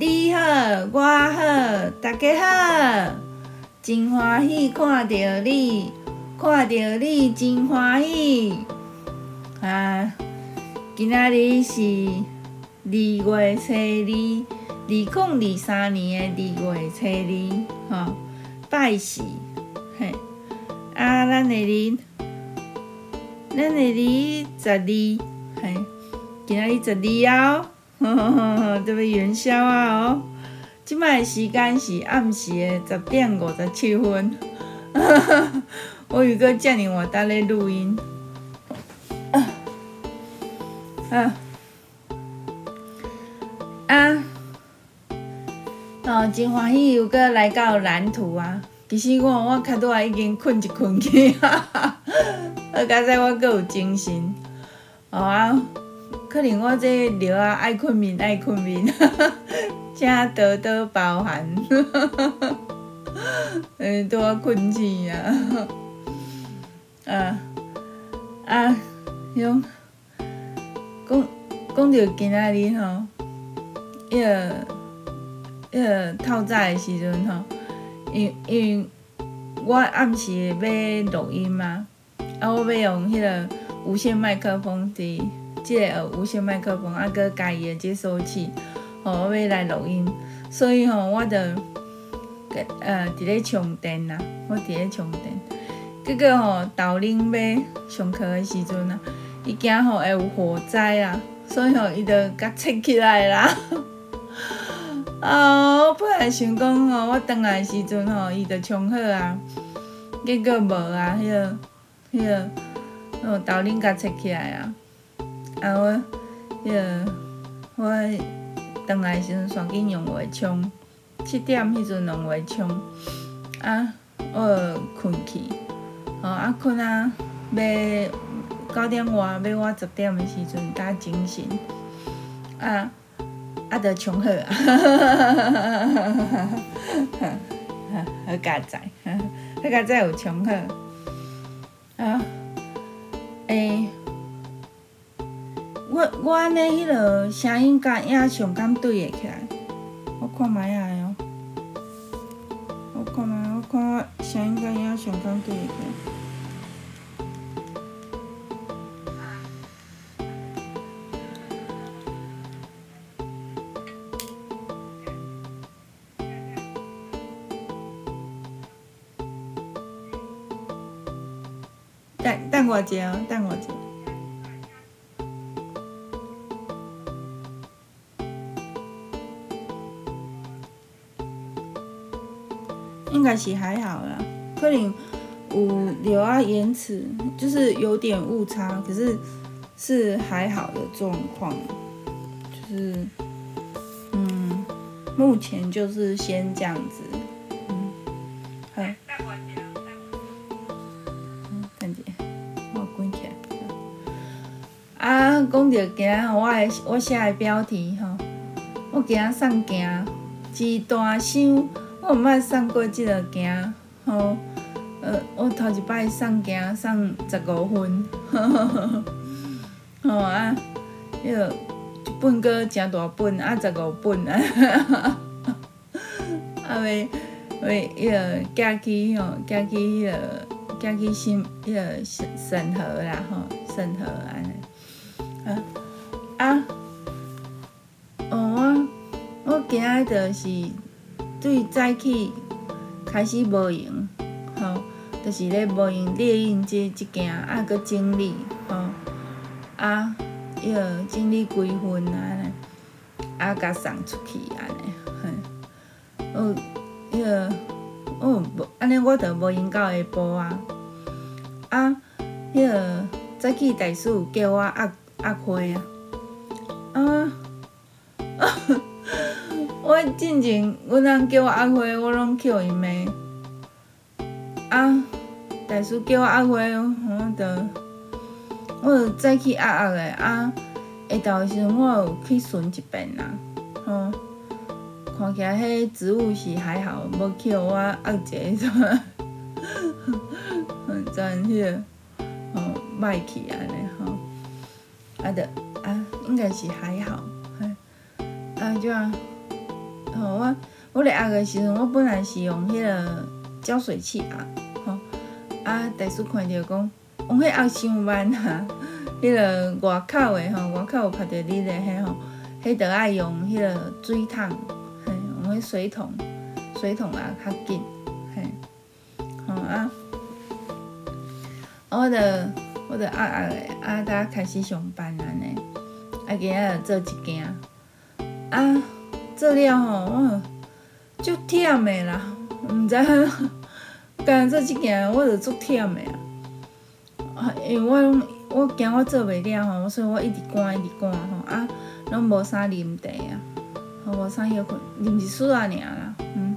你好，我好，大家好，真欢喜看到你，看到你真欢喜。啊，今仔日是二月初二，二零二三年的二月初二，吼，拜四，嘿，啊，咱的日，咱的日十二，嘿，今仔日十二啊，呵呵呵呵，这边元宵啊哦，即摆时间是暗时的十点五十七分，哈哈，我有个遮尔晚当咧录音。啊啊！哦，真欢喜又阁来到蓝图啊！其实我我较拄仔已经困一困去，哈哈！好佳哉我阁有精神。哦啊，可能我这聊啊爱困眠爱困眠，哈哈！正多多包涵，哈哈哈哈！嗯，拄仔困去啊！啊啊，用。讲讲到今仔日吼，迄个迄个透早的时阵吼，因因我暗时要录音嘛，啊，我要用迄个无线麦克风伫即个无线麦克风，啊，搁家己的接收器，吼，我要来录音，所以吼，我着呃伫咧充电啦，我伫咧充电，结果吼，导铃要上课的时阵啊。伊惊吼会有火灾啊，所以吼伊就甲切起来啦。啊，我本来想讲吼，我回来时阵吼，伊就充好啊，结果无啊，迄个迄个哦，导铃甲切起来啊。啊，我迄个我转来时阵赶紧用话充，七点迄阵用话充，啊，我困去，吼啊困啊，要。九点外，要我十点的时阵才精神，啊，啊，着充好啊，哈哈哈哈哈哈，好佳哉，好加载有充好，啊，诶、欸，我我安尼迄落声音甲影像敢对会起来？我看觅下哦，我看觅，我看我声音甲影像敢对会起来？等我一下哦，等我一下。该是还好啦，可能有有啊延迟，就是有点误差，可是是还好的状况，就是嗯，目前就是先这样子。讲到今仔我诶，我写诶标题吼，我今仔送囝一大箱，我毋捌送过即个囝吼，呃，我头一摆送囝送十五分，吼啊，迄个一本阁诚大本，啊十五本 啊，啊，为为迄个寄去吼，寄去迄个寄去审迄个审审核啦吼，审核安尼。啊啊！哦，我我今仔就是对早起开始无闲，吼，就是咧无闲列印即即件，啊，搁整理，吼，啊，迄个整理几份安尼，啊，甲送出去安尼，嘿，哦，迄个，哦，无安尼我着无闲到下晡啊，啊，迄个早起大师有叫我压。压花啊！啊！我进前，阮翁叫我压花，我拢扣伊骂。啊！大叔叫我压花，我着我着早起压压的啊！下昼时阵，我有去巡一遍啦。吼、看起来迄植物是还好，无扣我压一个，嗯，真迄个，哦，歹去安尼吼。啊的啊，应该是还好，嘿，啊就，吼，我我咧压的时阵，我本来是用迄个浇水器压，吼，啊，大叔看着讲，用迄压伤慢啊，迄个外口的吼，外口有拍着你咧迄吼，迄着爱用迄个水桶，嘿，用迄水桶，水桶压较紧，嘿，吼啊，我着我着压压的，啊，大家开始上班安尼，啊，今仔就做一件，啊。做了吼，我足忝的啦，毋知影，干做即件我着足忝的啊。因为我拢我惊我做袂了吼，所以我一直赶一直赶吼啊，拢无啥啉茶啊，吼无啥休困，啉一丝仔尔啦，嗯，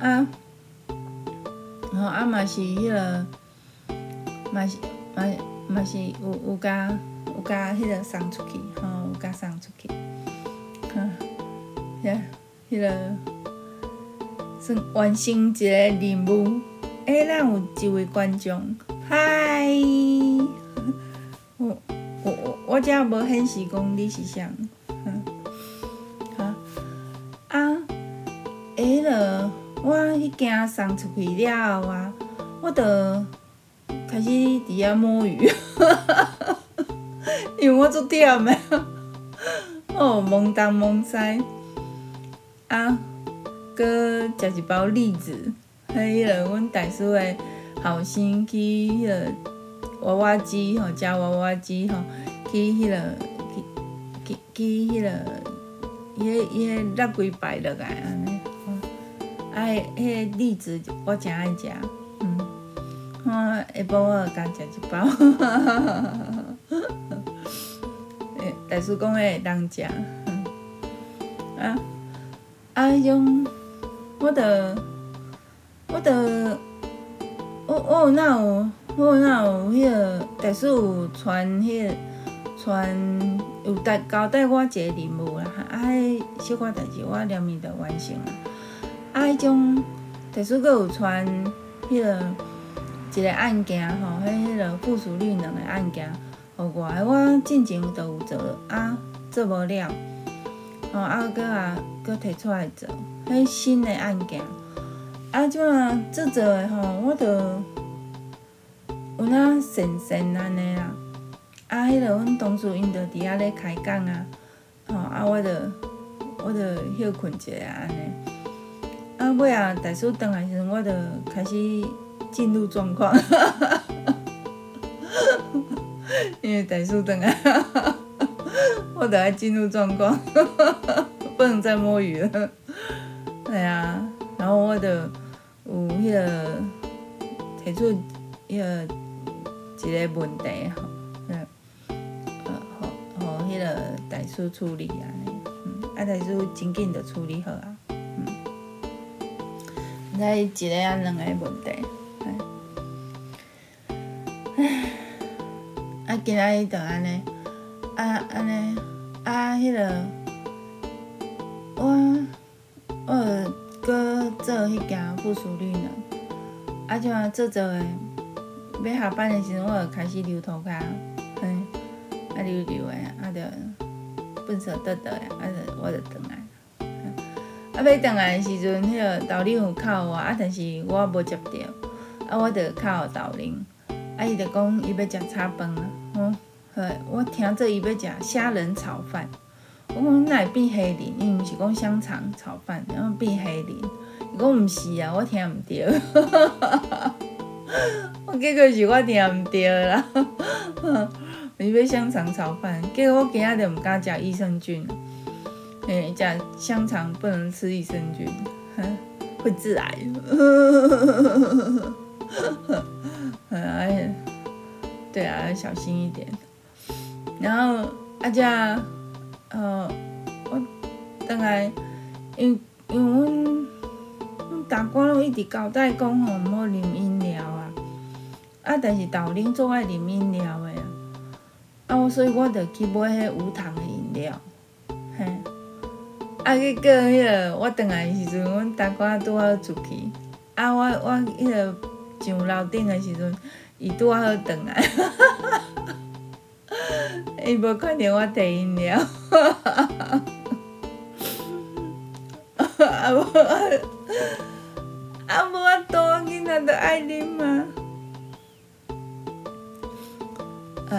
啊，吼啊嘛是迄个，嘛是嘛嘛是有有甲有甲迄个送出去，吼有甲送出去。呀，迄个算完成一个任务。诶，咱有一位观众，嗨，我我我我遮无显示讲你是啥，哈，啊，诶了，我迄件送出去了后啊，我着开始伫遐摸鱼，因为我足忝的，哦，懵东懵西。啊，阁食一包栗子，迄个阮大叔的后生去迄个娃娃机吼，食娃娃机吼，去迄个去去去迄个，伊迄伊迄落几摆落来安尼，啊，迄个栗子我诚爱食，嗯，我下晡我就甲食一包，大叔讲会当食，啊。啊，迄种，我着，我着，我我有哪有，我有哪有迄个，大叔有传迄个，传有带交代我一个任务啦，啊，迄小可代志我连面着完成啦。啊，迄种，大叔阁有传迄个一个案件吼，迄迄个附属律两个案件，互我，我进前都有做，啊，做无了。哦，啊，搁啊，搁摕出来做，迄新的案件，啊，即马做做诶吼，我著有哪神神安尼啦，啊，迄个阮同事因着伫遐咧开讲啊，吼，啊，我着我着休困一下安尼，啊，尾啊，大叔转来时阵，我着开始进入状况，因为大叔转来。我等下进入状况，不能再摸鱼了。对啊，然后我的有迄个提出一个一个问题吼，嗯，呃，好好迄个代书处理啊，嗯，啊代书真紧就处理好啊，嗯，再一个啊两个问题，唉，啊今仔日就安尼。啊，安尼啊，迄、那个我我搁做迄件附属律呢，啊，即马做做诶，要下班诶时阵，我就开始留涂骹，嘿，啊留留诶，啊着粪扫倒倒诶，啊着我着转来，啊要转来诶时阵，迄个导铃有敲我，啊但是我无接到，啊我着敲导铃，啊伊着讲伊要食炒饭啊，吼。我听做伊要食虾仁炒饭，我讲哪会变虾仁？伊毋是讲香肠炒饭，然后变虾仁。伊讲毋是啊，我听毋对。我结果是我听毋对啦。伊要香肠炒饭，结果我今仔日毋敢食益生菌。诶，食香肠不能吃益生菌，会致癌。哎，对啊，要小心一点。然后啊，遮，呃，我当来，因因阮阮大官拢一直交代讲吼，毋好啉饮料啊，啊，但是导铃总爱啉饮料的啊，所以我就去买迄无糖的饮料，嘿，啊，结果迄个我转来的时阵，阮大官拄好出去，啊，我我迄个上楼顶的时阵，伊拄好转来。伊无看见我提一了，啊无啊无啊多囡仔都爱啉啊，啊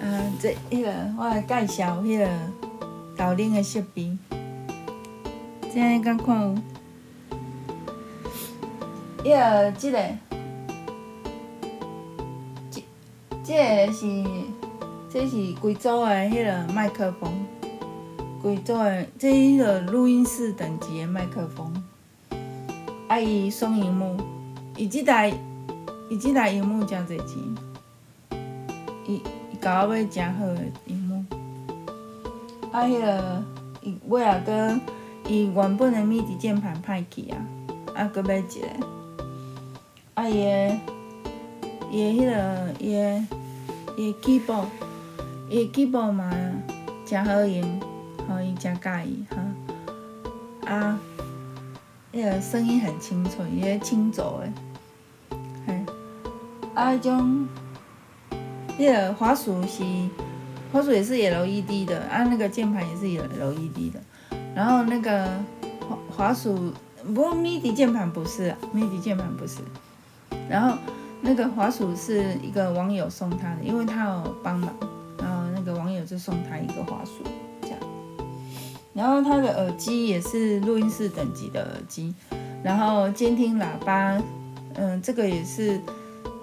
啊这迄、个我来介绍迄、个豆奶的设备，怎样敢看有？迄、个即、个。这个是这是贵州的迄个麦克风，贵州的这迄个录音室等级的麦克风，啊伊双萤幕，伊这台伊这台萤幕真侪钱，伊。搞尾真好的萤幕，啊，迄个伊尾仔阁伊原本的 MIDI 键盘歹去啊，啊，阁买一个，啊，伊个伊个迄个伊个伊个 keyboard，伊个 keyboard 嘛真好用，吼伊真佮意哈，啊，迄个声音很清脆，伊个轻奏的，嘿，啊，迄种。这个滑鼠是滑鼠也是 LED 的，啊，那个键盘也是 LED 的，然后那个滑滑鼠，不过 MIDI 键盘不是啊，MIDI 键盘不是，然后那个滑鼠是一个网友送他的，因为他有帮忙，然后那个网友就送他一个滑鼠，这样，然后他的耳机也是录音室等级的耳机，然后监听喇叭，嗯，这个也是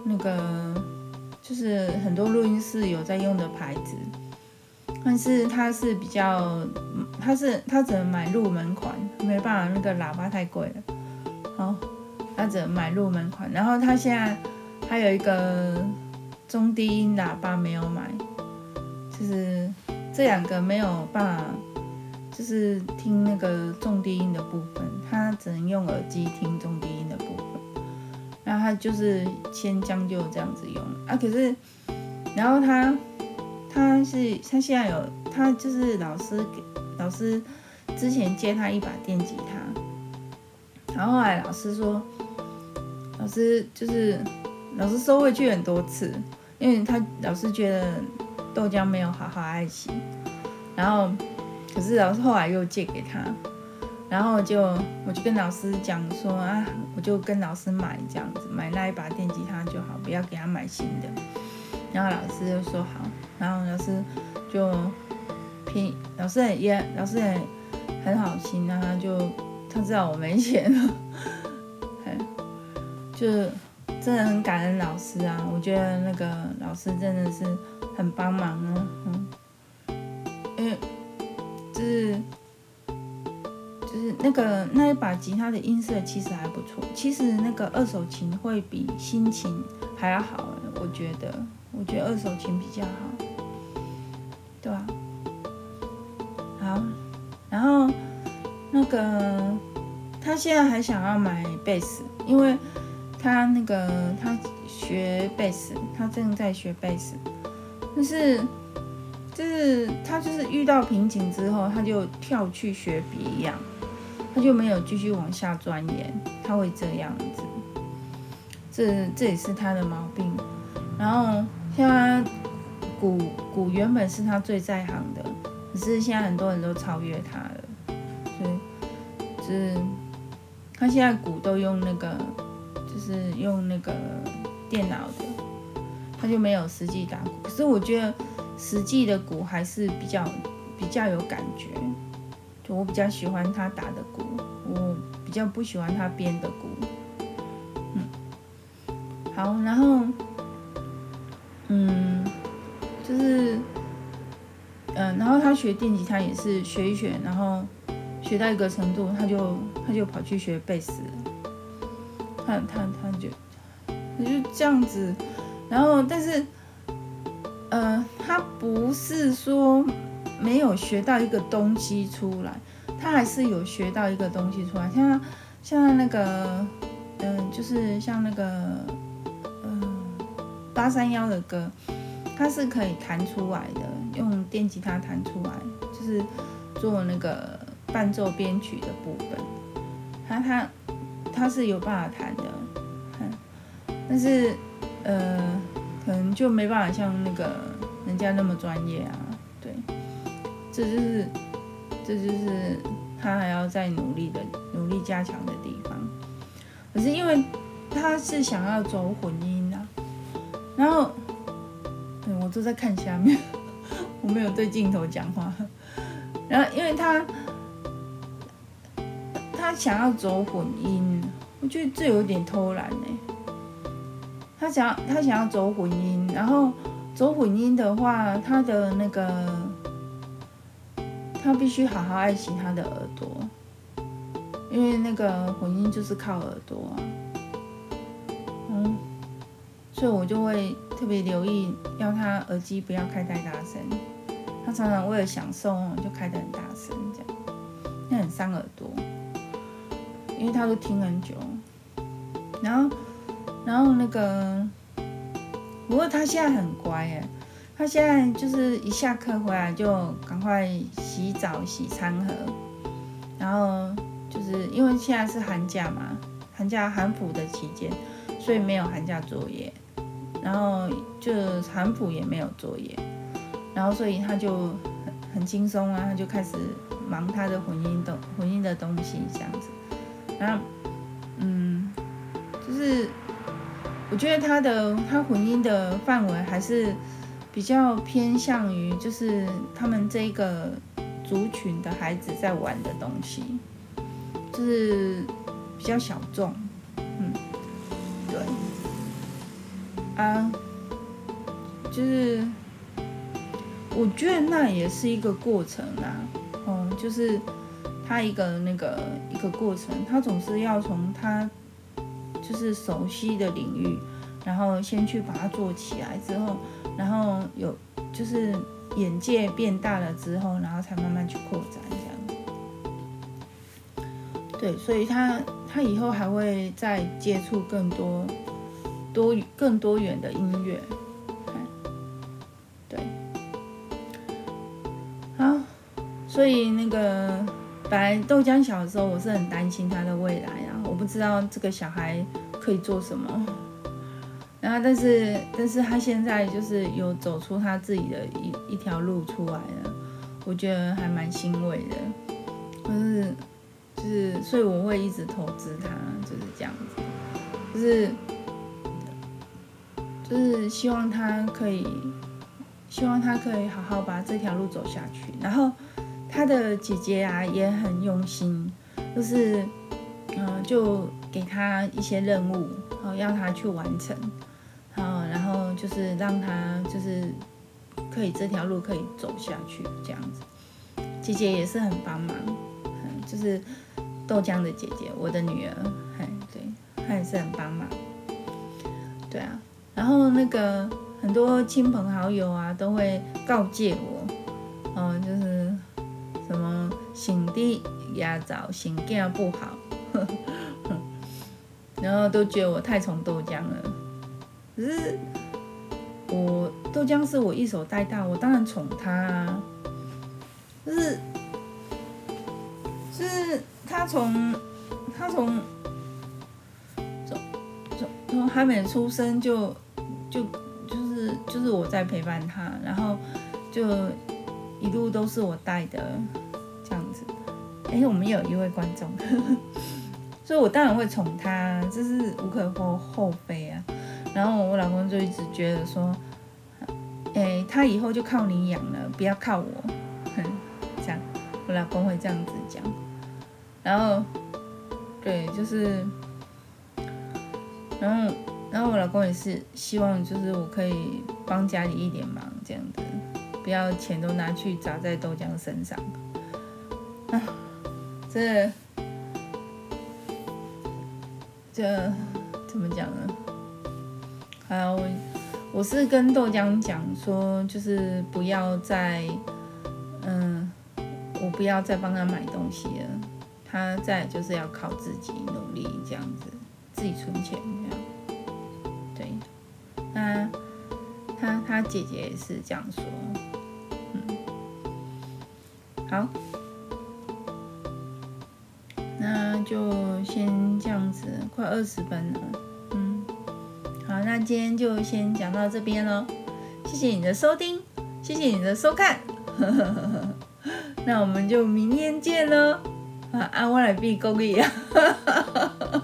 那个。就是很多录音室有在用的牌子，但是它是比较，它是它只能买入门款，没办法，那个喇叭太贵了，好，它只能买入门款。然后它现在还有一个中低音喇叭没有买，就是这两个没有办法，就是听那个重低音的部分，他只能用耳机听重低音的部分。然后他就是先将就这样子用啊，可是，然后他他是他现在有他就是老师给老师之前借他一把电吉他，然后后来老师说，老师就是老师收回去很多次，因为他老师觉得豆浆没有好好爱惜，然后可是老师后来又借给他。然后就我就跟老师讲说啊，我就跟老师买这样子，买那一把电吉他就好，不要给他买新的。然后老师就说好，然后老师就拼，老师也老师也很好心啊，他就他知道我没钱了，就是真的很感恩老师啊，我觉得那个老师真的是很帮忙啊，嗯，因为就是。就是那个那一把吉他的音色其实还不错，其实那个二手琴会比新琴还要好，我觉得，我觉得二手琴比较好，对吧？好，然后那个他现在还想要买贝斯，因为他那个他学贝斯，他正在学贝斯，但是就是他就是遇到瓶颈之后，他就跳去学别样。他就没有继续往下钻研，他会这样子，这这也是他的毛病。然后像他鼓鼓原本是他最在行的，可是现在很多人都超越他了，所以就是他现在鼓都用那个，就是用那个电脑的，他就没有实际打鼓。可是我觉得实际的鼓还是比较比较有感觉。就我比较喜欢他打的鼓，我比较不喜欢他编的鼓。嗯，好，然后，嗯，就是，嗯、然后他学电吉他也是学一学，然后学到一个程度，他就他就跑去学贝斯了。他他他就他就这样子，然后但是，呃，他不是说。没有学到一个东西出来，他还是有学到一个东西出来。像像那个，嗯、就是像那个，嗯、呃，八三幺的歌，它是可以弹出来的，用电吉他弹出来，就是做那个伴奏编曲的部分。他他他是有办法弹的，但是呃，可能就没办法像那个人家那么专业啊，对。这就是，这就是他还要再努力的、努力加强的地方。可是因为他是想要走混音啊，然后，对，我都在看下面，我没有对镜头讲话。然后因为他他想要走混音，我觉得这有点偷懒呢。他想要他想要走混音，然后走混音的话，他的那个他必须好好爱惜他的耳朵，因为那个混音就是靠耳朵啊。嗯，所以我就会特别留意，要他耳机不要开太大声。他常常为了享受就开得很大声，这样那很伤耳朵，因为他都听很久，然后。然后那个，不过他现在很乖哎，他现在就是一下课回来就赶快洗澡、洗餐盒，然后就是因为现在是寒假嘛，寒假寒辅的期间，所以没有寒假作业，然后就寒辅也没有作业，然后所以他就很很轻松啊，他就开始忙他的混音的混音的东西这样子，然后，是。我觉得他的他混音的范围还是比较偏向于，就是他们这一个族群的孩子在玩的东西，就是比较小众，嗯，对，啊，就是我觉得那也是一个过程啊，哦，就是他一个那个一个过程，他总是要从他。就是熟悉的领域，然后先去把它做起来之后，然后有就是眼界变大了之后，然后才慢慢去扩展这样。对，所以他他以后还会再接触更多多更多元的音乐。对，好，所以那个本来豆浆小时候，我是很担心他的未来啊。我不知道这个小孩可以做什么，然后但是但是他现在就是有走出他自己的一一条路出来了，我觉得还蛮欣慰的，就是就是所以我会一直投资他，就是这样子，就是就是希望他可以希望他可以好好把这条路走下去，然后他的姐姐啊也很用心，就是。嗯，就给他一些任务，然后要他去完成，然后就是让他就是可以这条路可以走下去这样子。姐姐也是很帮忙，就是豆浆的姐姐，我的女儿，对，她也是很帮忙。对啊，然后那个很多亲朋好友啊都会告诫我，哦，就是什么醒的压早，醒的不好。然后都觉得我太宠豆浆了，可是我豆浆是我一手带大，我当然宠他啊。就是，就是他从他从从从从还没出生就就就是就是我在陪伴他，然后就一路都是我带的这样子。哎，我们也有一位观众。所以，我当然会宠他，这是无可厚厚非啊。然后我老公就一直觉得说，哎，他以后就靠你养了，不要靠我。哼，这样，我老公会这样子讲。然后，对，就是，然后，然后我老公也是希望，就是我可以帮家里一点忙，这样子，不要钱都拿去砸在豆浆身上。啊，这。这怎么讲呢？啊，我我是跟豆浆讲说，就是不要再，嗯，我不要再帮他买东西了。他再就是要靠自己努力这样子，自己存钱这样。对，那他他姐姐也是这样说。嗯，好。就先这样子，快二十分了，嗯，好，那今天就先讲到这边喽，谢谢你的收听，谢谢你的收看，那我们就明天见喽，啊，按我来闭公益啊，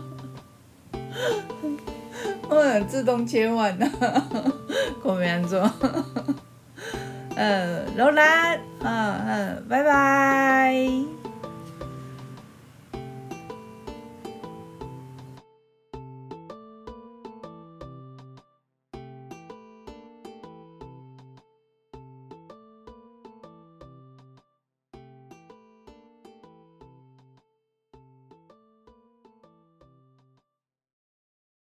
我有自动切换的，我没安装，呃，罗兰，嗯嗯，拜拜。